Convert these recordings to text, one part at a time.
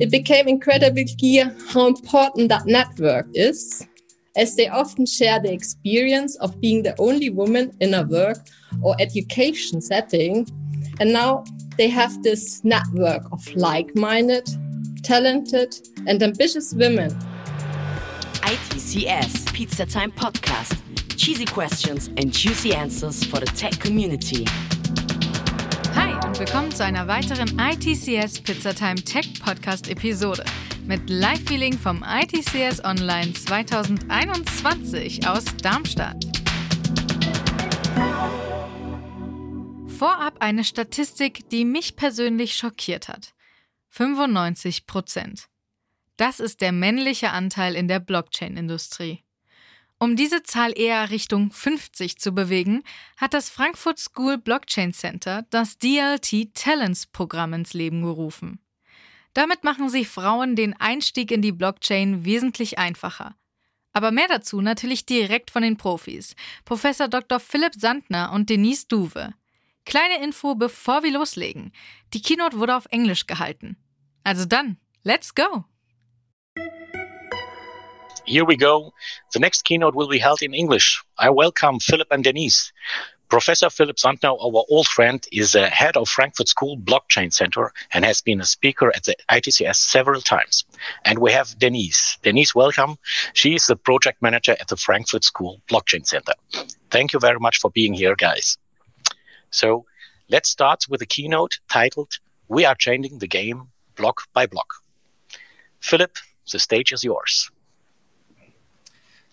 It became incredibly clear how important that network is, as they often share the experience of being the only woman in a work or education setting. And now they have this network of like minded, talented, and ambitious women. ITCS Pizza Time Podcast. Cheesy questions and juicy answers for the tech community. Willkommen zu einer weiteren ITCS Pizzatime Tech Podcast Episode mit Live-Feeling vom ITCS Online 2021 aus Darmstadt. Vorab eine Statistik, die mich persönlich schockiert hat. 95 Prozent. Das ist der männliche Anteil in der Blockchain-Industrie. Um diese Zahl eher Richtung 50 zu bewegen, hat das Frankfurt School Blockchain Center das DLT Talents Programm ins Leben gerufen. Damit machen sie Frauen den Einstieg in die Blockchain wesentlich einfacher. Aber mehr dazu natürlich direkt von den Profis, Professor Dr. Philipp Sandner und Denise Duwe. Kleine Info, bevor wir loslegen. Die Keynote wurde auf Englisch gehalten. Also dann, let's go! Here we go. The next keynote will be held in English. I welcome Philipp and Denise. Professor Philipp Sandner, our old friend, is a head of Frankfurt School Blockchain Center and has been a speaker at the ITCS several times. And we have Denise. Denise, welcome. She is the project manager at the Frankfurt School Blockchain Center. Thank you very much for being here, guys. So let's start with a keynote titled, We Are Changing the Game Block by Block. Philipp, the stage is yours.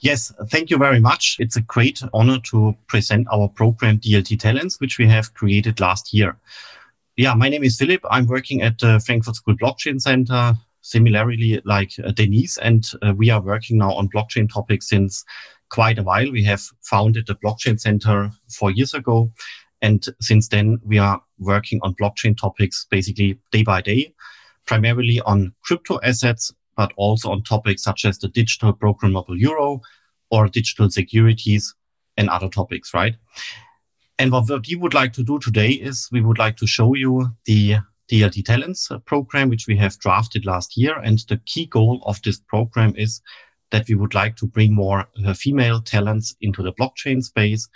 Yes, thank you very much. It's a great honor to present our program DLT Talents, which we have created last year. Yeah, my name is Philipp. I'm working at the Frankfurt School Blockchain Center, similarly like uh, Denise, and uh, we are working now on blockchain topics since quite a while. We have founded the Blockchain Center four years ago. And since then, we are working on blockchain topics basically day by day, primarily on crypto assets but also on topics such as the digital programmable euro or digital securities and other topics, right? And what we would like to do today is we would like to show you the DLT Talents program, which we have drafted last year. And the key goal of this program is that we would like to bring more uh, female talents into the blockchain space.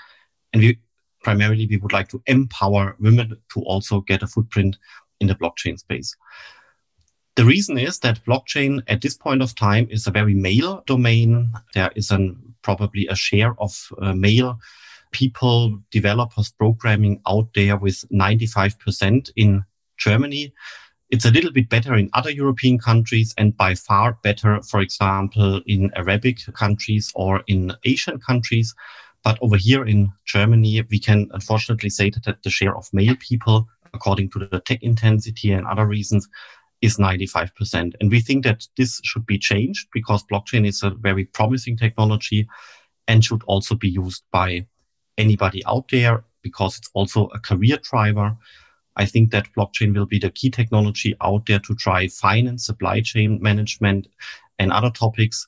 And we primarily, we would like to empower women to also get a footprint in the blockchain space. The reason is that blockchain at this point of time is a very male domain. There is an, probably a share of uh, male people, developers, programming out there with 95% in Germany. It's a little bit better in other European countries and by far better, for example, in Arabic countries or in Asian countries. But over here in Germany, we can unfortunately say that the share of male people, according to the tech intensity and other reasons, is 95%. And we think that this should be changed because blockchain is a very promising technology and should also be used by anybody out there because it's also a career driver. I think that blockchain will be the key technology out there to drive finance, supply chain management, and other topics.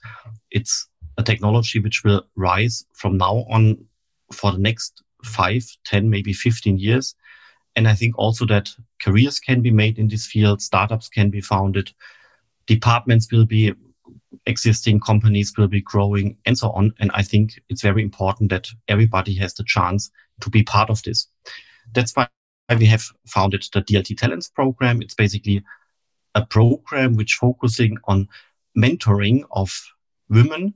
It's a technology which will rise from now on for the next five, 10, maybe 15 years. And I think also that careers can be made in this field, startups can be founded, departments will be existing, companies will be growing, and so on. And I think it's very important that everybody has the chance to be part of this. That's why we have founded the DLT Talents program. It's basically a program which focusing on mentoring of women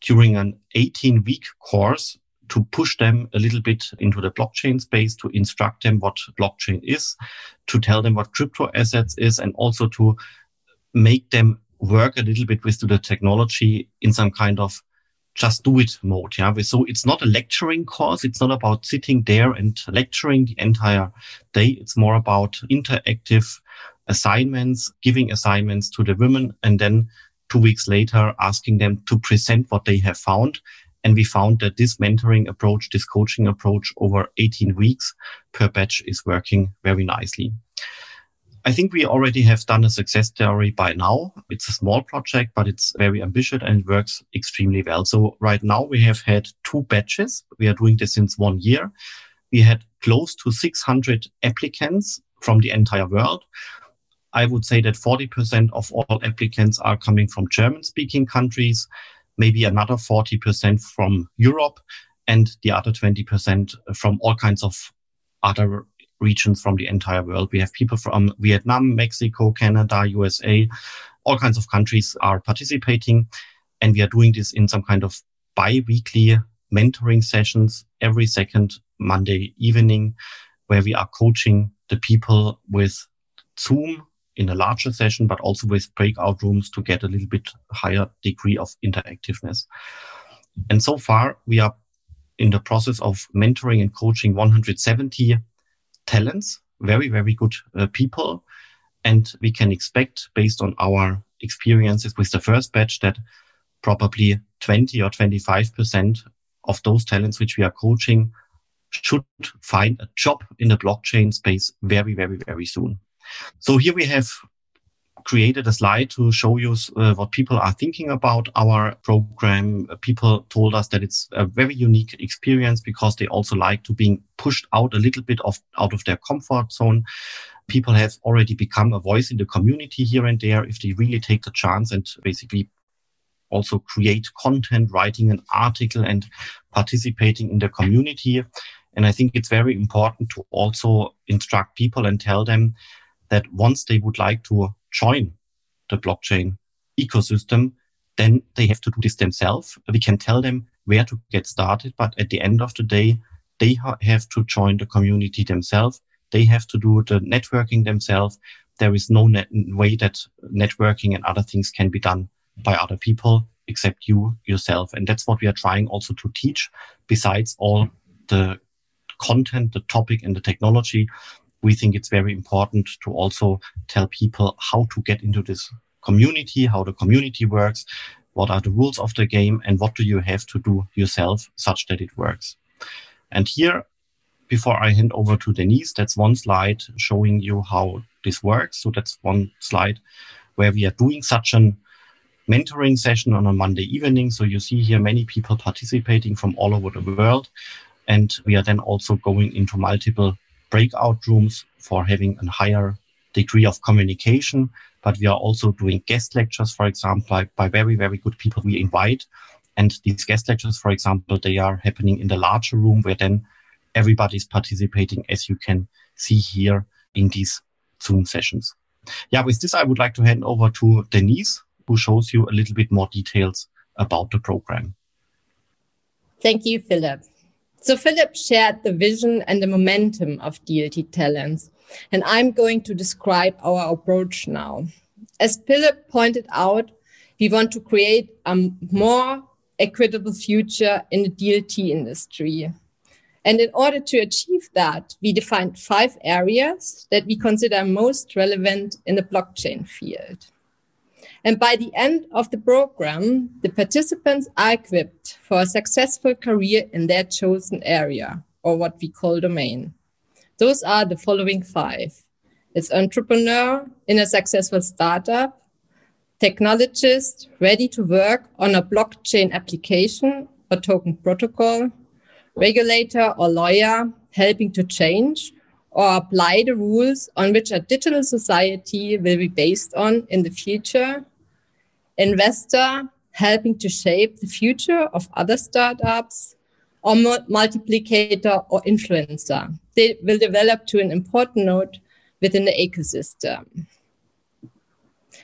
during an 18 week course to push them a little bit into the blockchain space, to instruct them what blockchain is, to tell them what crypto assets is, and also to make them work a little bit with the technology in some kind of just do it mode. Yeah. So it's not a lecturing course. It's not about sitting there and lecturing the entire day. It's more about interactive assignments, giving assignments to the women and then two weeks later asking them to present what they have found and we found that this mentoring approach, this coaching approach over 18 weeks per batch is working very nicely. I think we already have done a success story by now. It's a small project, but it's very ambitious and it works extremely well. So right now we have had two batches. We are doing this since one year. We had close to 600 applicants from the entire world. I would say that 40% of all applicants are coming from German speaking countries, maybe another 40% from Europe, and the other 20% from all kinds of other regions from the entire world. We have people from Vietnam, Mexico, Canada, USA, all kinds of countries are participating. And we are doing this in some kind of bi-weekly mentoring sessions every second Monday evening, where we are coaching the people with Zoom in a larger session, but also with breakout rooms to get a little bit higher degree of interactiveness. And so far, we are in the process of mentoring and coaching 170 talents, very, very good uh, people. And we can expect, based on our experiences with the first batch, that probably 20 or 25% of those talents which we are coaching should find a job in the blockchain space very, very, very soon. So here we have created a slide to show you uh, what people are thinking about our program. People told us that it's a very unique experience because they also like to being pushed out a little bit of out of their comfort zone. People have already become a voice in the community here and there if they really take the chance and basically also create content, writing an article and participating in the community. And I think it's very important to also instruct people and tell them that once they would like to join the blockchain ecosystem, then they have to do this themselves. We can tell them where to get started, but at the end of the day, they ha- have to join the community themselves. They have to do the networking themselves. There is no net- way that networking and other things can be done by other people except you yourself. And that's what we are trying also to teach besides all the content, the topic and the technology we think it's very important to also tell people how to get into this community, how the community works, what are the rules of the game, and what do you have to do yourself such that it works. And here, before I hand over to Denise, that's one slide showing you how this works. So that's one slide where we are doing such an mentoring session on a Monday evening. So you see here many people participating from all over the world. And we are then also going into multiple breakout rooms for having a higher degree of communication. But we are also doing guest lectures, for example, by, by very, very good people we invite. And these guest lectures, for example, they are happening in the larger room where then everybody's participating, as you can see here in these Zoom sessions. Yeah, with this, I would like to hand over to Denise, who shows you a little bit more details about the program. Thank you, Philipp. So Philipp shared the vision and the momentum of DLT Talents, and I'm going to describe our approach now. As Philipp pointed out, we want to create a more equitable future in the DLT industry. And in order to achieve that, we defined five areas that we consider most relevant in the blockchain field. And by the end of the program, the participants are equipped for a successful career in their chosen area, or what we call domain. Those are the following five. It's entrepreneur in a successful startup, technologist ready to work on a blockchain application or token protocol, regulator or lawyer helping to change or apply the rules on which a digital society will be based on in the future, investor helping to shape the future of other startups, or multiplicator or influencer. They will develop to an important node within the ecosystem.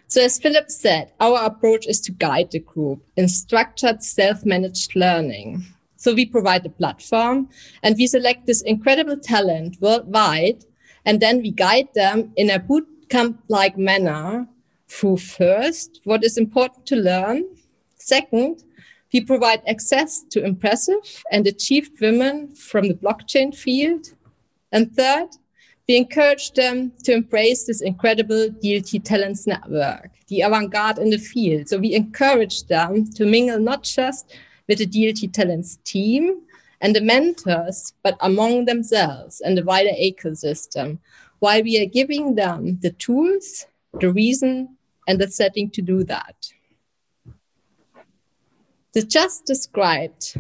So, as Philip said, our approach is to guide the group in structured self managed learning. So, we provide a platform and we select this incredible talent worldwide, and then we guide them in a bootcamp like manner through first what is important to learn. Second, we provide access to impressive and achieved women from the blockchain field. And third, we encourage them to embrace this incredible DLT talents network, the avant-garde in the field. So we encourage them to mingle not just with the DLT talents team and the mentors, but among themselves and the wider ecosystem, while we are giving them the tools, the reason, and the setting to do that. The just described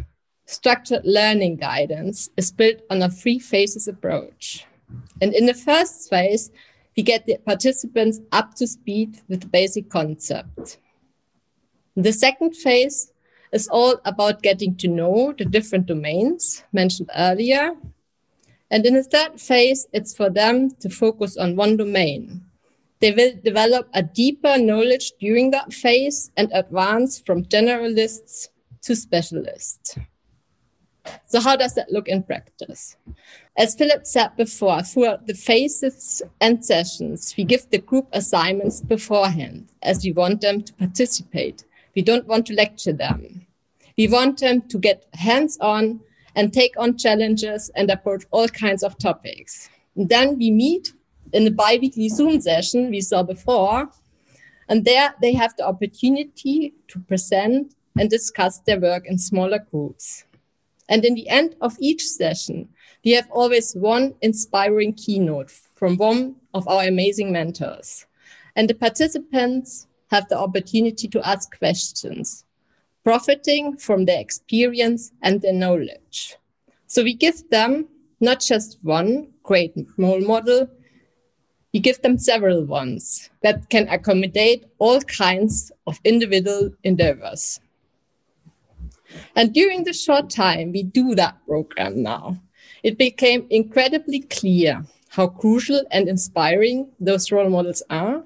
structured learning guidance is built on a three phases approach. And in the first phase, we get the participants up to speed with the basic concept. In The second phase is all about getting to know the different domains mentioned earlier. And in the third phase, it's for them to focus on one domain. They will develop a deeper knowledge during that phase and advance from generalists to specialists. So how does that look in practice? As Philipp said before, throughout the phases and sessions, we give the group assignments beforehand as we want them to participate. We don't want to lecture them. We want them to get hands on and take on challenges and approach all kinds of topics. And then we meet in the bi weekly Zoom session we saw before. And there they have the opportunity to present and discuss their work in smaller groups. And in the end of each session, we have always one inspiring keynote from one of our amazing mentors. And the participants have the opportunity to ask questions, profiting from their experience and their knowledge. So we give them not just one great role model, we give them several ones that can accommodate all kinds of individual endeavors. And during the short time we do that program now, it became incredibly clear how crucial and inspiring those role models are.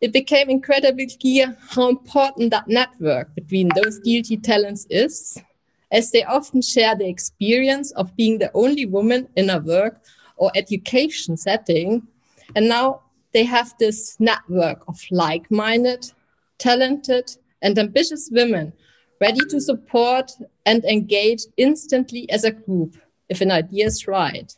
It became incredibly clear how important that network between those DLT talents is, as they often share the experience of being the only woman in a work or education setting. And now they have this network of like minded, talented, and ambitious women ready to support and engage instantly as a group if an idea is right.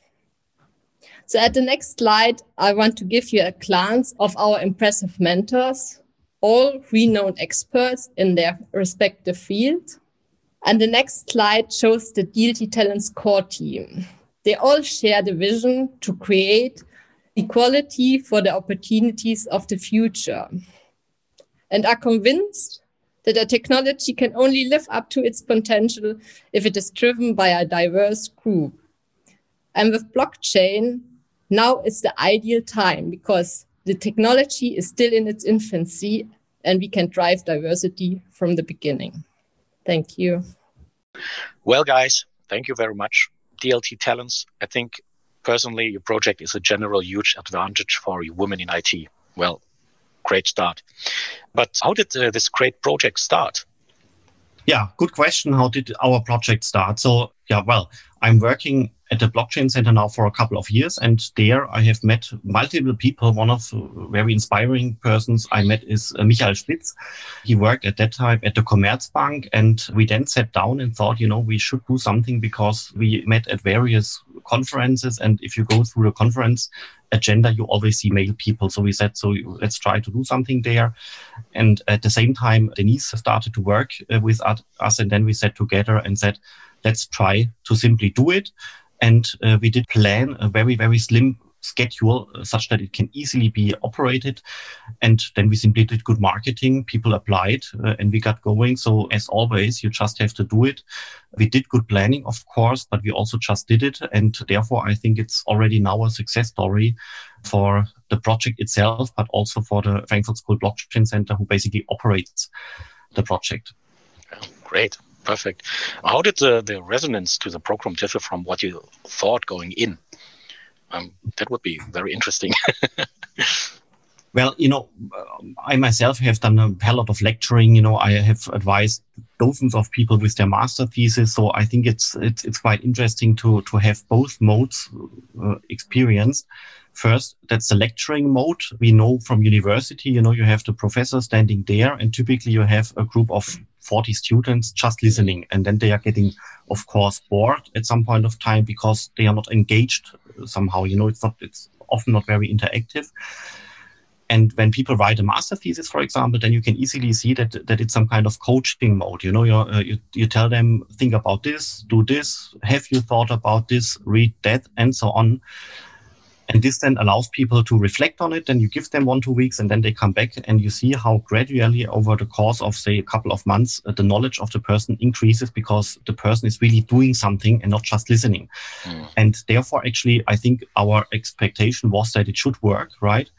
So at the next slide, I want to give you a glance of our impressive mentors, all renowned experts in their respective field. And the next slide shows the DLT Talents core team. They all share the vision to create equality for the opportunities of the future and are convinced that a technology can only live up to its potential if it is driven by a diverse group. And with blockchain, now is the ideal time because the technology is still in its infancy and we can drive diversity from the beginning. Thank you. Well, guys, thank you very much. DLT Talents, I think personally, your project is a general huge advantage for women in IT. Well, great start. But how did uh, this great project start? Yeah, good question. How did our project start? So, yeah, well, I'm working at the blockchain center now for a couple of years and there i have met multiple people. One of very inspiring persons i met is uh, michael spitz he worked at that time at the commerzbank and we then sat down and thought you know we should do something because we met at various conferences and if you go through the conference agenda you always see male people. So we said so let's try to do something there. And at the same time denise started to work uh, with us and then we sat together and said let's try to simply do it and uh, we did plan a very, very slim schedule uh, such that it can easily be operated. And then we simply did good marketing. People applied uh, and we got going. So as always, you just have to do it. We did good planning, of course, but we also just did it. And therefore, I think it's already now a success story for the project itself, but also for the Frankfurt School Blockchain Center, who basically operates the project. great. Perfect. How did the, the resonance to the program differ from what you thought going in? Um, that would be very interesting. well, you know, I myself have done a hell lot of lecturing. You know, I have advised dozens of people with their master thesis. So I think it's it's, it's quite interesting to to have both modes uh, experienced. First, that's the lecturing mode. We know from university, you know, you have the professor standing there, and typically you have a group of 40 students just listening. And then they are getting, of course, bored at some point of time because they are not engaged somehow. You know, it's not, it's often not very interactive. And when people write a master thesis, for example, then you can easily see that that it's some kind of coaching mode. You know, uh, you you tell them think about this, do this, have you thought about this, read that, and so on. And this then allows people to reflect on it. Then you give them one, two weeks, and then they come back and you see how gradually over the course of, say, a couple of months, uh, the knowledge of the person increases because the person is really doing something and not just listening. Mm. And therefore, actually, I think our expectation was that it should work, right?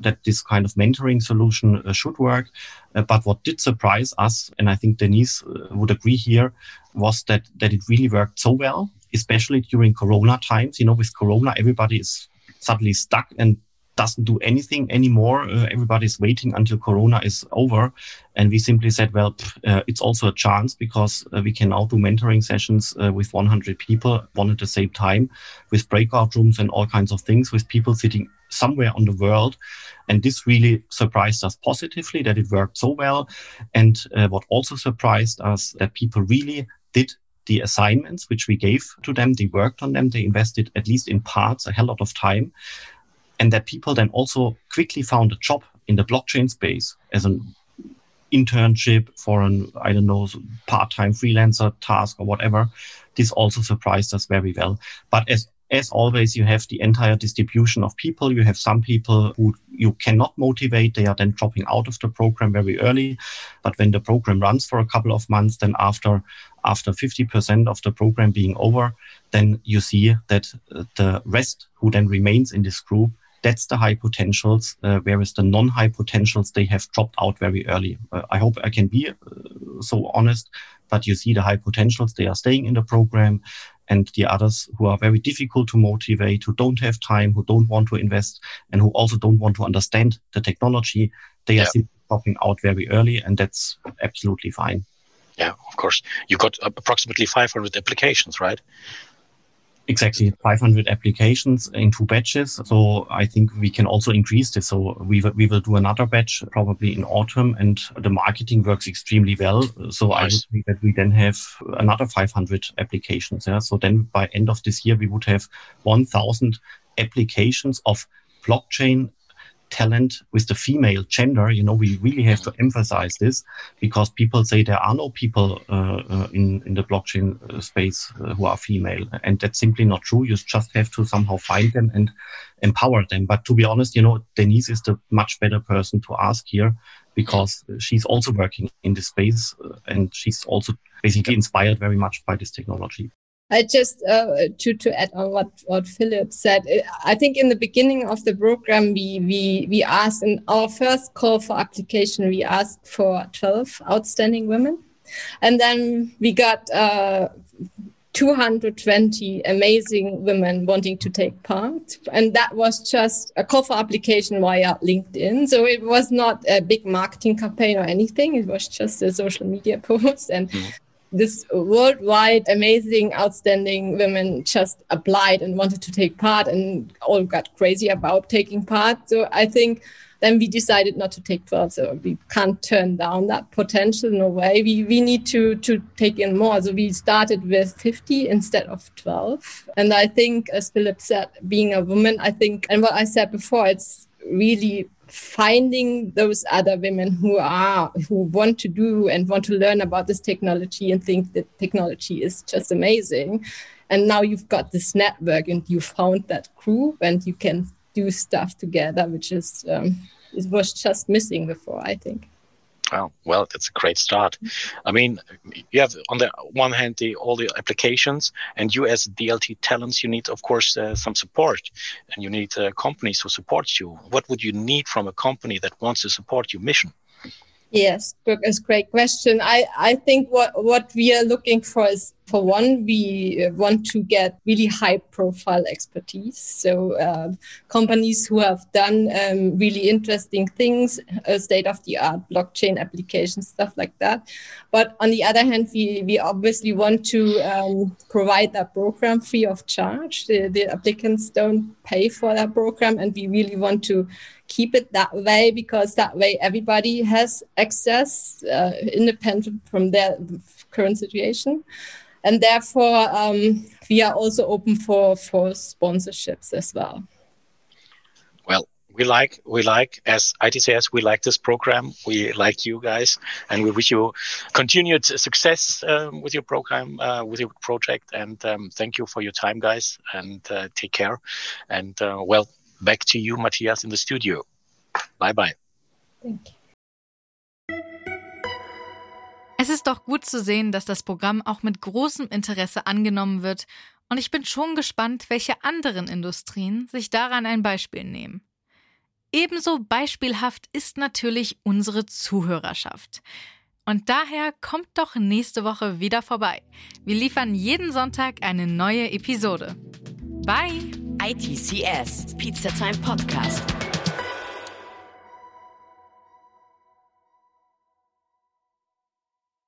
That this kind of mentoring solution uh, should work. Uh, but what did surprise us, and I think Denise uh, would agree here, was that, that it really worked so well especially during Corona times. You know, with Corona, everybody is suddenly stuck and doesn't do anything anymore. Uh, everybody's waiting until Corona is over. And we simply said, well, uh, it's also a chance because uh, we can now do mentoring sessions uh, with 100 people, one at the same time, with breakout rooms and all kinds of things, with people sitting somewhere on the world. And this really surprised us positively that it worked so well. And uh, what also surprised us that people really did the assignments which we gave to them. They worked on them. They invested at least in parts a hell lot of time. And that people then also quickly found a job in the blockchain space as an internship for an, I don't know, part-time freelancer task or whatever. This also surprised us very well. But as as always, you have the entire distribution of people. You have some people who you cannot motivate. They are then dropping out of the program very early. But when the program runs for a couple of months, then after after 50% of the program being over, then you see that uh, the rest who then remains in this group, that's the high potentials, uh, whereas the non-high potentials, they have dropped out very early. Uh, I hope I can be uh, so honest, but you see the high potentials, they are staying in the program and the others who are very difficult to motivate, who don't have time, who don't want to invest, and who also don't want to understand the technology, they yeah. are simply dropping out very early, and that's absolutely fine. Yeah, of course. You got approximately 500 applications, right? Exactly, 500 applications in two batches. So I think we can also increase this. So we will, we will do another batch probably in autumn, and the marketing works extremely well. So nice. I would think that we then have another 500 applications. Yeah. So then by end of this year, we would have 1,000 applications of blockchain talent with the female gender. You know, we really have to emphasize this because people say there are no people uh, uh, in in the blockchain uh, space uh, who are female, and that's simply not true. You just have to somehow find them and empower them. But to be honest, you know, Denise is the much better person to ask here because she's also working in this space and she's also basically inspired very much by this technology. I just uh, to to add on what what Philipp said. I think in the beginning of the program, we we we asked in our first call for application, we asked for twelve outstanding women, and then we got. Uh, 220 amazing women wanting to take part. And that was just a call for application via LinkedIn. So it was not a big marketing campaign or anything. It was just a social media post. And mm this worldwide amazing outstanding women just applied and wanted to take part and all got crazy about taking part. So i think then we decided not to take 12 so we can't turn down that potential no way. We, we need to to take in more. So we started with 50 instead of 12 and i think as philipp said being a woman i think and what i said before it's really finding those other women who are who want to do and want to learn about this technology and think that technology is just amazing. And now you've got this network and you found that group and you can do stuff together which is um, it was just missing before i think Oh, well, that's a great start. I mean, you have on the one hand the, all the applications, and you as DLT talents, you need, of course, uh, some support, and you need uh, companies who support you. What would you need from a company that wants to support your mission? Yes, Brooke, is a great question. I, I think what, what we are looking for is for one, we uh, want to get really high profile expertise. So, uh, companies who have done um, really interesting things, uh, state of the art blockchain applications, stuff like that. But on the other hand, we, we obviously want to um, provide that program free of charge. The, the applicants don't pay for that program, and we really want to keep it that way because that way everybody has access uh, independent from their current situation and therefore um, we are also open for for sponsorships as well well we like we like as ITCS we like this program we like you guys and we wish you continued success um, with your program uh, with your project and um, thank you for your time guys and uh, take care and uh, well back to you, Matthias, in the studio. Bye bye. Thank you. Es ist doch gut zu sehen, dass das Programm auch mit großem Interesse angenommen wird und ich bin schon gespannt, welche anderen Industrien sich daran ein Beispiel nehmen. Ebenso beispielhaft ist natürlich unsere Zuhörerschaft. Und daher kommt doch nächste Woche wieder vorbei. Wir liefern jeden Sonntag eine neue Episode. Bye! ITCS, Pizza Time Podcast.